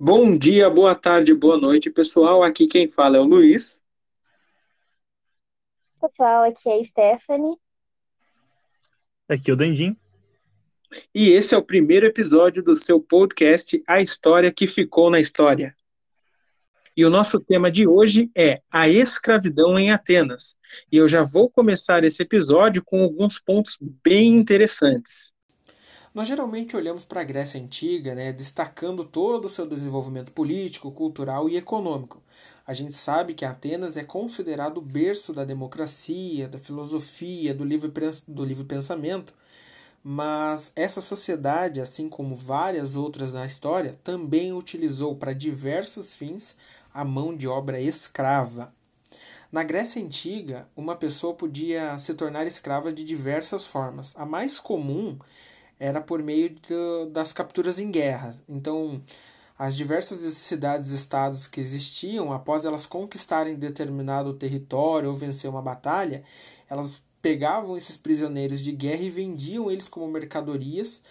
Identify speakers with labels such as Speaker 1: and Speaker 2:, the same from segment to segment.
Speaker 1: Bom dia, boa tarde, boa noite, pessoal. Aqui quem fala é o Luiz.
Speaker 2: Pessoal, aqui é a Stephanie.
Speaker 3: Aqui é o Dandim.
Speaker 1: E esse é o primeiro episódio do seu podcast A História que Ficou na História. E o nosso tema de hoje é a escravidão em Atenas. E eu já vou começar esse episódio com alguns pontos bem interessantes.
Speaker 4: Nós geralmente olhamos para a Grécia Antiga, né, destacando todo o seu desenvolvimento político, cultural e econômico. A gente sabe que Atenas é considerado o berço da democracia, da filosofia, do livre, do livre pensamento, mas essa sociedade, assim como várias outras na história, também utilizou para diversos fins a mão de obra escrava. Na Grécia Antiga, uma pessoa podia se tornar escrava de diversas formas. A mais comum era por meio de, das capturas em guerra. Então, as diversas cidades-estados que existiam, após elas conquistarem determinado território ou vencer uma batalha, elas pegavam esses prisioneiros de guerra e vendiam eles como mercadorias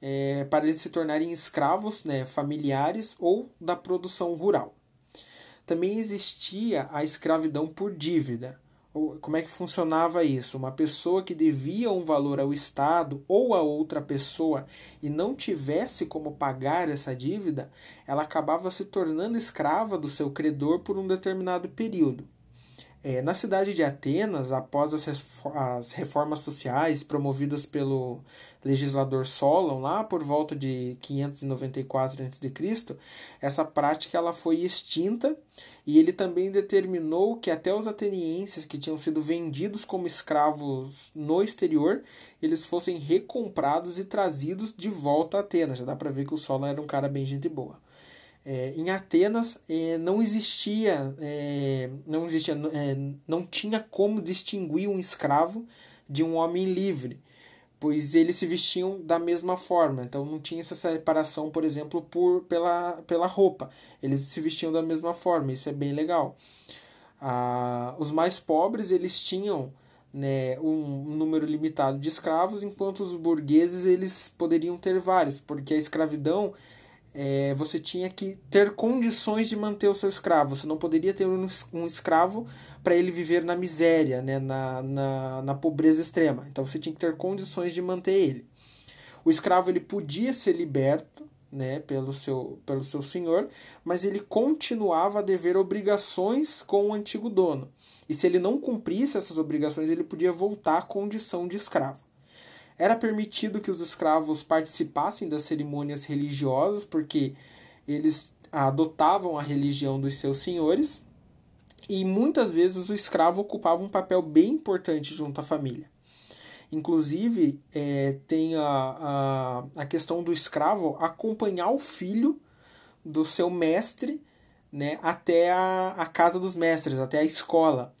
Speaker 4: é, para eles se tornarem escravos né, familiares ou da produção rural. Também existia a escravidão por dívida como é que funcionava isso? Uma pessoa que devia um valor ao Estado ou a outra pessoa e não tivesse como pagar essa dívida, ela acabava se tornando escrava do seu credor por um determinado período. É, na cidade de Atenas, após as reformas sociais promovidas pelo legislador Solon, lá por volta de 594 a.C., essa prática ela foi extinta e ele também determinou que até os atenienses que tinham sido vendidos como escravos no exterior, eles fossem recomprados e trazidos de volta a Atenas. Já dá para ver que o Solon era um cara bem gente boa. É, em Atenas é, não existia, é, não existia, é, não tinha como distinguir um escravo de um homem livre, pois eles se vestiam da mesma forma. Então não tinha essa separação, por exemplo, por pela, pela roupa. Eles se vestiam da mesma forma. Isso é bem legal. Ah, os mais pobres eles tinham né, um número limitado de escravos, enquanto os burgueses eles poderiam ter vários, porque a escravidão é, você tinha que ter condições de manter o seu escravo. Você não poderia ter um, um escravo para ele viver na miséria, né, na, na, na pobreza extrema. Então você tinha que ter condições de manter ele. O escravo ele podia ser liberto né, pelo, seu, pelo seu senhor, mas ele continuava a dever obrigações com o antigo dono. E se ele não cumprisse essas obrigações, ele podia voltar à condição de escravo. Era permitido que os escravos participassem das cerimônias religiosas, porque eles adotavam a religião dos seus senhores, e muitas vezes o escravo ocupava um papel bem importante junto à família. Inclusive, é, tem a, a, a questão do escravo acompanhar o filho do seu mestre né, até a, a casa dos mestres, até a escola.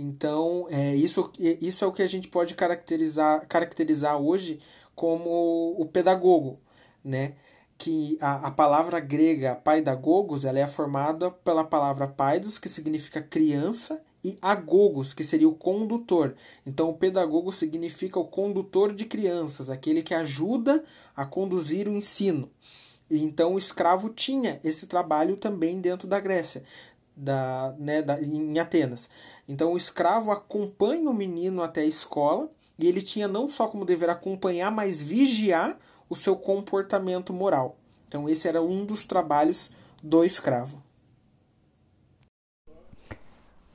Speaker 4: Então, é, isso, isso é o que a gente pode caracterizar, caracterizar hoje como o pedagogo, né? que a, a palavra grega paidagogos ela é formada pela palavra paidos, que significa criança, e agogos, que seria o condutor. Então, o pedagogo significa o condutor de crianças, aquele que ajuda a conduzir o ensino. Então, o escravo tinha esse trabalho também dentro da Grécia da, né, da, em Atenas. Então o escravo acompanha o menino até a escola e ele tinha não só como dever acompanhar, mas vigiar o seu comportamento moral. Então esse era um dos trabalhos do escravo.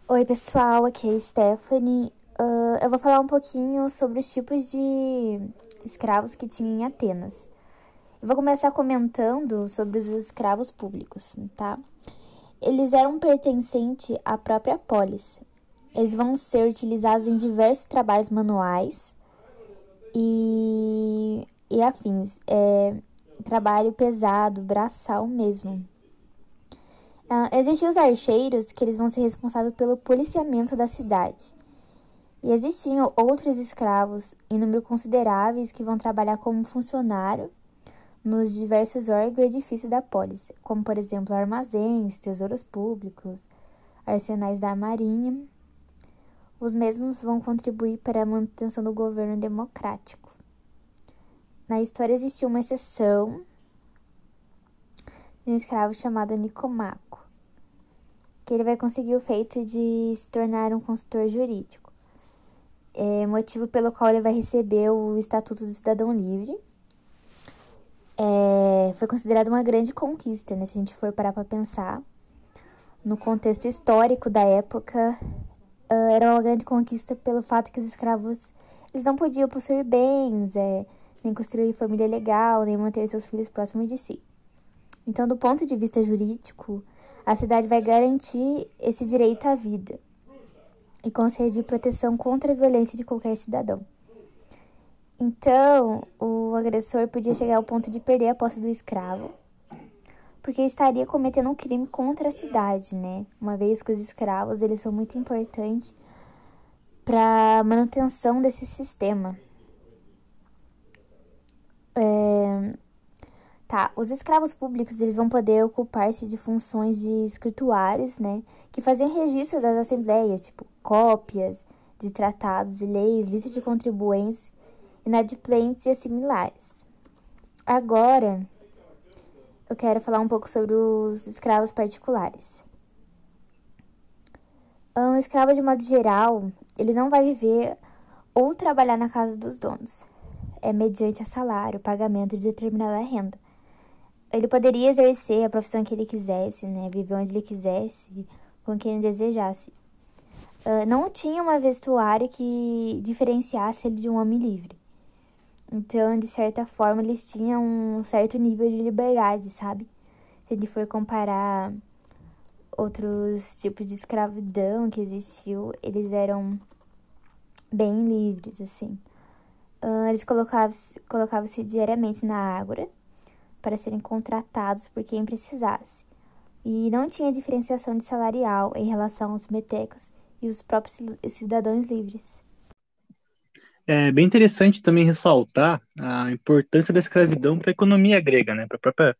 Speaker 2: Oi pessoal, aqui é Stephanie. Uh, eu vou falar um pouquinho sobre os tipos de escravos que tinha em Atenas. Eu vou começar comentando sobre os escravos públicos, tá? Eles eram pertencentes à própria polis. Eles vão ser utilizados em diversos trabalhos manuais e, e afins. É, trabalho pesado, braçal mesmo. Uh, existem os archeiros que eles vão ser responsáveis pelo policiamento da cidade. E existiam outros escravos em número consideráveis que vão trabalhar como funcionário nos diversos órgãos e edifícios da polis, como por exemplo armazéns, tesouros públicos, arsenais da marinha. Os mesmos vão contribuir para a manutenção do governo democrático. Na história existiu uma exceção de um escravo chamado Nicomaco, que ele vai conseguir o feito de se tornar um consultor jurídico, é, motivo pelo qual ele vai receber o Estatuto do Cidadão Livre. É, foi considerado uma grande conquista, né, se a gente for parar para pensar. No contexto histórico da época, uh, era uma grande conquista pelo fato que os escravos eles não podiam possuir bens, é, nem construir família legal, nem manter seus filhos próximos de si. Então, do ponto de vista jurídico, a cidade vai garantir esse direito à vida e conceder proteção contra a violência de qualquer cidadão. Então, o agressor podia chegar ao ponto de perder a posse do escravo, porque estaria cometendo um crime contra a cidade, né? Uma vez que os escravos eles são muito importantes para manutenção desse sistema. É... Tá, os escravos públicos eles vão poder ocupar-se de funções de escrituários, né, que faziam registro das assembleias, tipo cópias de tratados e leis, lista de contribuintes, inadimplentes e similares. Agora, eu quero falar um pouco sobre os escravos particulares. Um escravo, de modo geral, ele não vai viver ou trabalhar na casa dos donos. É mediante a salário, pagamento de determinada renda. Ele poderia exercer a profissão que ele quisesse, né? Viver onde ele quisesse, com quem ele desejasse. Uh, não tinha uma vestuário que diferenciasse ele de um homem livre. Então, de certa forma, eles tinham um certo nível de liberdade, sabe? Se ele for comparar outros tipos de escravidão que existiu, eles eram bem livres, assim. Eles colocavam-se colocavam diariamente na ágora para serem contratados por quem precisasse. E não tinha diferenciação de salarial em relação aos metecos e os próprios cidadãos livres.
Speaker 3: É bem interessante também ressaltar a importância da escravidão para a economia grega, né? Para a própria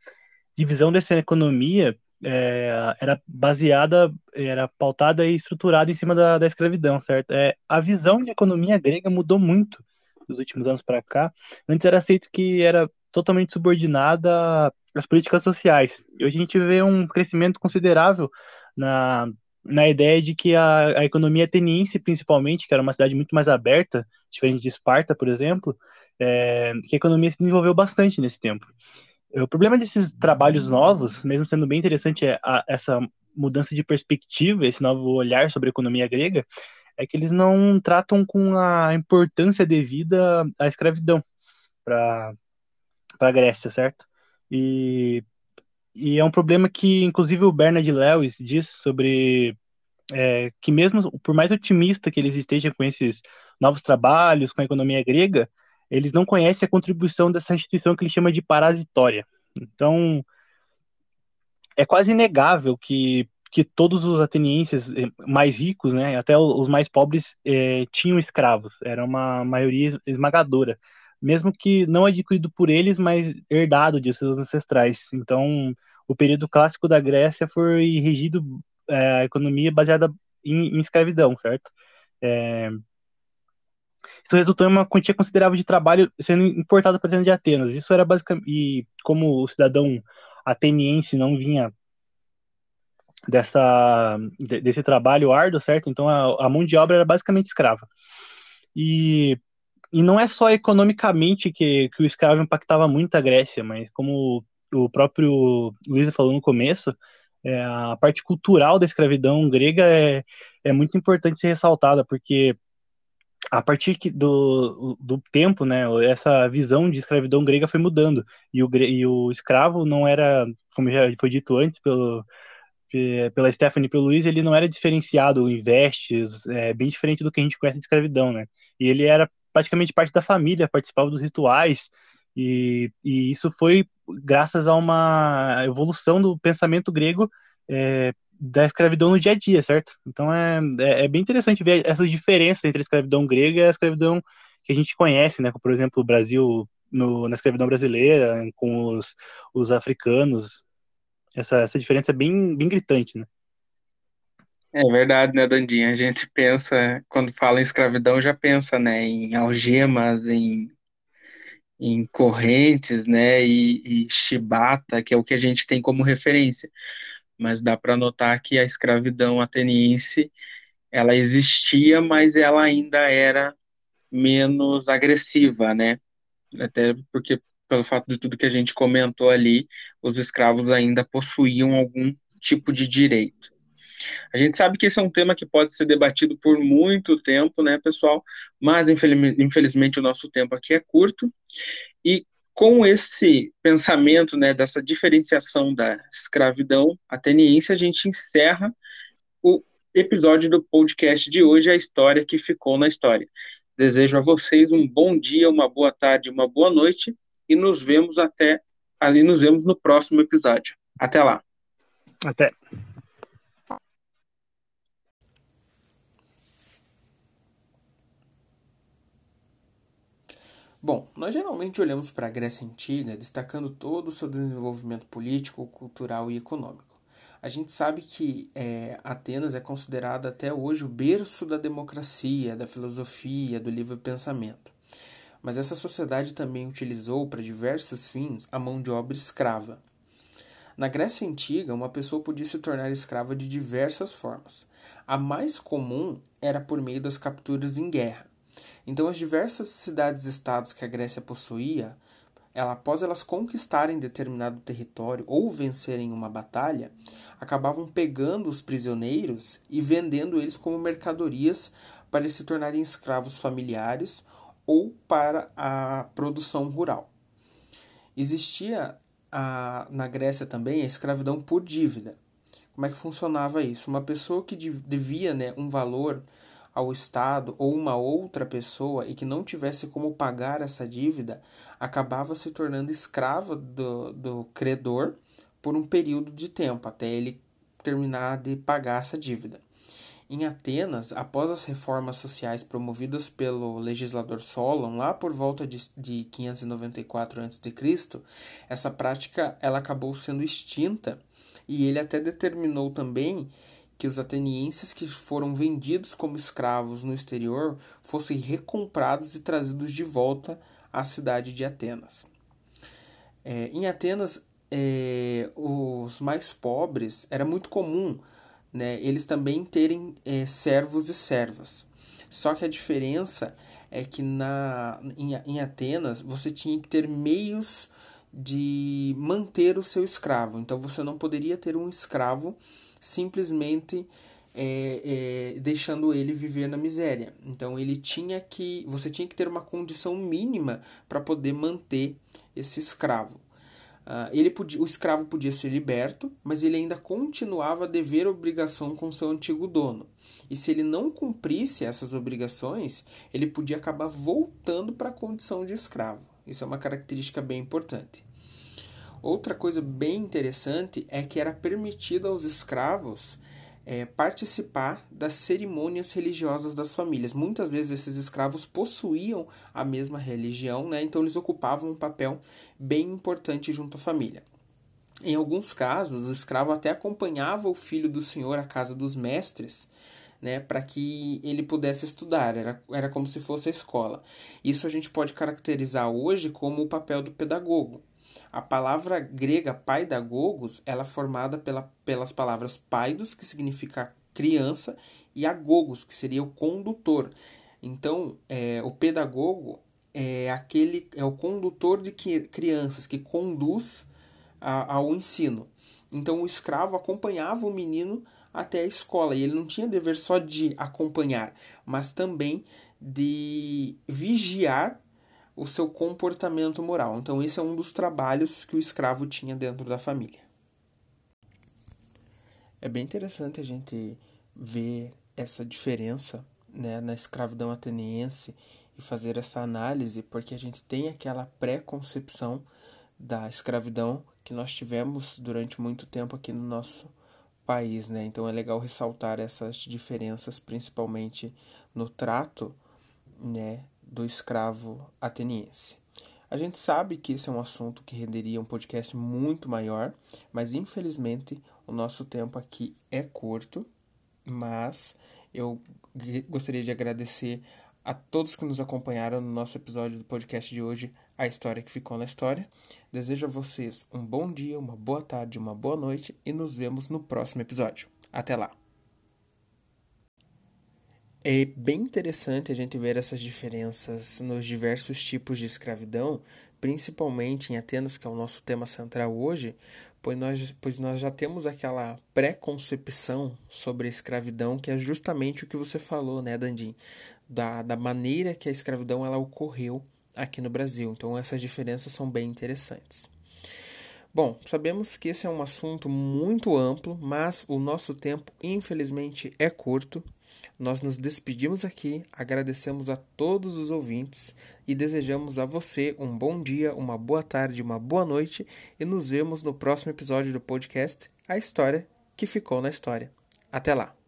Speaker 3: divisão dessa economia é, era baseada, era pautada e estruturada em cima da, da escravidão, certo? É, a visão de economia grega mudou muito dos últimos anos para cá. Antes era aceito que era totalmente subordinada às políticas sociais. E hoje a gente vê um crescimento considerável na, na ideia de que a, a economia ateniense, principalmente, que era uma cidade muito mais aberta, diferente de Esparta, por exemplo, é, que a economia se desenvolveu bastante nesse tempo. O problema desses trabalhos novos, mesmo sendo bem interessante é a, essa mudança de perspectiva, esse novo olhar sobre a economia grega, é que eles não tratam com a importância devida à escravidão para a Grécia, certo? E, e é um problema que, inclusive, o Bernard Lewis diz sobre é, que mesmo por mais otimista que eles estejam com esses novos trabalhos, com a economia grega, eles não conhecem a contribuição dessa instituição que ele chama de parasitória. Então, é quase inegável que, que todos os atenienses eh, mais ricos, né, até os mais pobres, é, tinham escravos. Era uma maioria esmagadora, mesmo que não adquirido por eles, mas herdado de seus ancestrais. Então, o período clássico da Grécia foi regido é, a economia baseada em, em escravidão, certo? É, isso resultou em uma quantia considerável de trabalho sendo importado para dentro de Atenas. Isso era basicamente. E como o cidadão ateniense não vinha dessa, desse trabalho árduo, certo? Então a, a mão de obra era basicamente escrava. E, e não é só economicamente que, que o escravo impactava muito a Grécia, mas como o próprio Luiz falou no começo, é, a parte cultural da escravidão grega é, é muito importante ser ressaltada, porque a partir do, do tempo, né, essa visão de escravidão grega foi mudando e o, e o escravo não era, como já foi dito antes pelo, pela Stephanie e pelo Luiz, ele não era diferenciado em vestes, é, bem diferente do que a gente conhece de escravidão, né? E ele era praticamente parte da família, participava dos rituais e, e isso foi graças a uma evolução do pensamento grego é, da escravidão no dia a dia, certo? Então é, é, é, bem interessante ver essa diferença entre a escravidão grega e a escravidão que a gente conhece, né? Por exemplo, o Brasil no, na escravidão brasileira, com os, os africanos. Essa, essa diferença é bem, bem gritante, né?
Speaker 1: É verdade, né, Dandinha? A gente pensa, quando fala em escravidão, já pensa, né, em algemas, em, em correntes, né, e, e chibata, que é o que a gente tem como referência. Mas dá para notar que a escravidão ateniense ela existia, mas ela ainda era menos agressiva, né? Até porque pelo fato de tudo que a gente comentou ali, os escravos ainda possuíam algum tipo de direito. A gente sabe que esse é um tema que pode ser debatido por muito tempo, né, pessoal? Mas infelizmente o nosso tempo aqui é curto e com esse pensamento, né, dessa diferenciação da escravidão ateniense, a gente encerra o episódio do podcast de hoje, a história que ficou na história. Desejo a vocês um bom dia, uma boa tarde, uma boa noite e nos vemos até ali nos vemos no próximo episódio. Até lá.
Speaker 3: Até.
Speaker 4: Bom, nós geralmente olhamos para a Grécia Antiga destacando todo o seu desenvolvimento político, cultural e econômico. A gente sabe que é, Atenas é considerada até hoje o berço da democracia, da filosofia, do livre pensamento. Mas essa sociedade também utilizou para diversos fins a mão de obra escrava. Na Grécia Antiga, uma pessoa podia se tornar escrava de diversas formas. A mais comum era por meio das capturas em guerra. Então, as diversas cidades-estados que a Grécia possuía, ela, após elas conquistarem determinado território ou vencerem uma batalha, acabavam pegando os prisioneiros e vendendo eles como mercadorias para se tornarem escravos familiares ou para a produção rural. Existia a, na Grécia também a escravidão por dívida. Como é que funcionava isso? Uma pessoa que devia né, um valor ao Estado ou uma outra pessoa e que não tivesse como pagar essa dívida, acabava se tornando escrava do, do credor por um período de tempo, até ele terminar de pagar essa dívida. Em Atenas, após as reformas sociais promovidas pelo legislador Solon, lá por volta de, de 594 a.C., essa prática ela acabou sendo extinta e ele até determinou também que os atenienses que foram vendidos como escravos no exterior fossem recomprados e trazidos de volta à cidade de Atenas. É, em Atenas, é, os mais pobres era muito comum né, eles também terem é, servos e servas. Só que a diferença é que na, em, em Atenas você tinha que ter meios de manter o seu escravo. Então você não poderia ter um escravo simplesmente é, é, deixando ele viver na miséria. Então ele tinha que, você tinha que ter uma condição mínima para poder manter esse escravo. Uh, ele podia, o escravo podia ser liberto, mas ele ainda continuava a dever obrigação com seu antigo dono. E se ele não cumprisse essas obrigações, ele podia acabar voltando para a condição de escravo. Isso é uma característica bem importante. Outra coisa bem interessante é que era permitido aos escravos é, participar das cerimônias religiosas das famílias. Muitas vezes esses escravos possuíam a mesma religião, né? então eles ocupavam um papel bem importante junto à família. Em alguns casos, o escravo até acompanhava o filho do senhor à casa dos mestres, né, para que ele pudesse estudar, era, era como se fosse a escola. Isso a gente pode caracterizar hoje como o papel do pedagogo. A palavra grega paidagogos, ela é formada pela, pelas palavras paidos, que significa criança, e agogos, que seria o condutor. Então, é, o pedagogo é aquele é o condutor de crianças que conduz a, ao ensino. Então, o escravo acompanhava o menino até a escola e ele não tinha dever só de acompanhar, mas também de vigiar o seu comportamento moral. Então, esse é um dos trabalhos que o escravo tinha dentro da família. É bem interessante a gente ver essa diferença né, na escravidão ateniense e fazer essa análise, porque a gente tem aquela pré-concepção da escravidão que nós tivemos durante muito tempo aqui no nosso país, né? Então é legal ressaltar essas diferenças, principalmente no trato, né, do escravo ateniense. A gente sabe que esse é um assunto que renderia um podcast muito maior, mas infelizmente o nosso tempo aqui é curto. Mas eu gostaria de agradecer a todos que nos acompanharam no nosso episódio do podcast de hoje, a história que ficou na história. Desejo a vocês um bom dia, uma boa tarde, uma boa noite e nos vemos no próximo episódio. Até lá! É bem interessante a gente ver essas diferenças nos diversos tipos de escravidão, principalmente em Atenas, que é o nosso tema central hoje, pois nós, pois nós já temos aquela pré-concepção sobre a escravidão, que é justamente o que você falou, né, Dandim? Da, da maneira que a escravidão ela ocorreu aqui no Brasil. Então, essas diferenças são bem interessantes. Bom, sabemos que esse é um assunto muito amplo, mas o nosso tempo, infelizmente, é curto. Nós nos despedimos aqui, agradecemos a todos os ouvintes e desejamos a você um bom dia, uma boa tarde, uma boa noite e nos vemos no próximo episódio do podcast A História que Ficou na História. Até lá!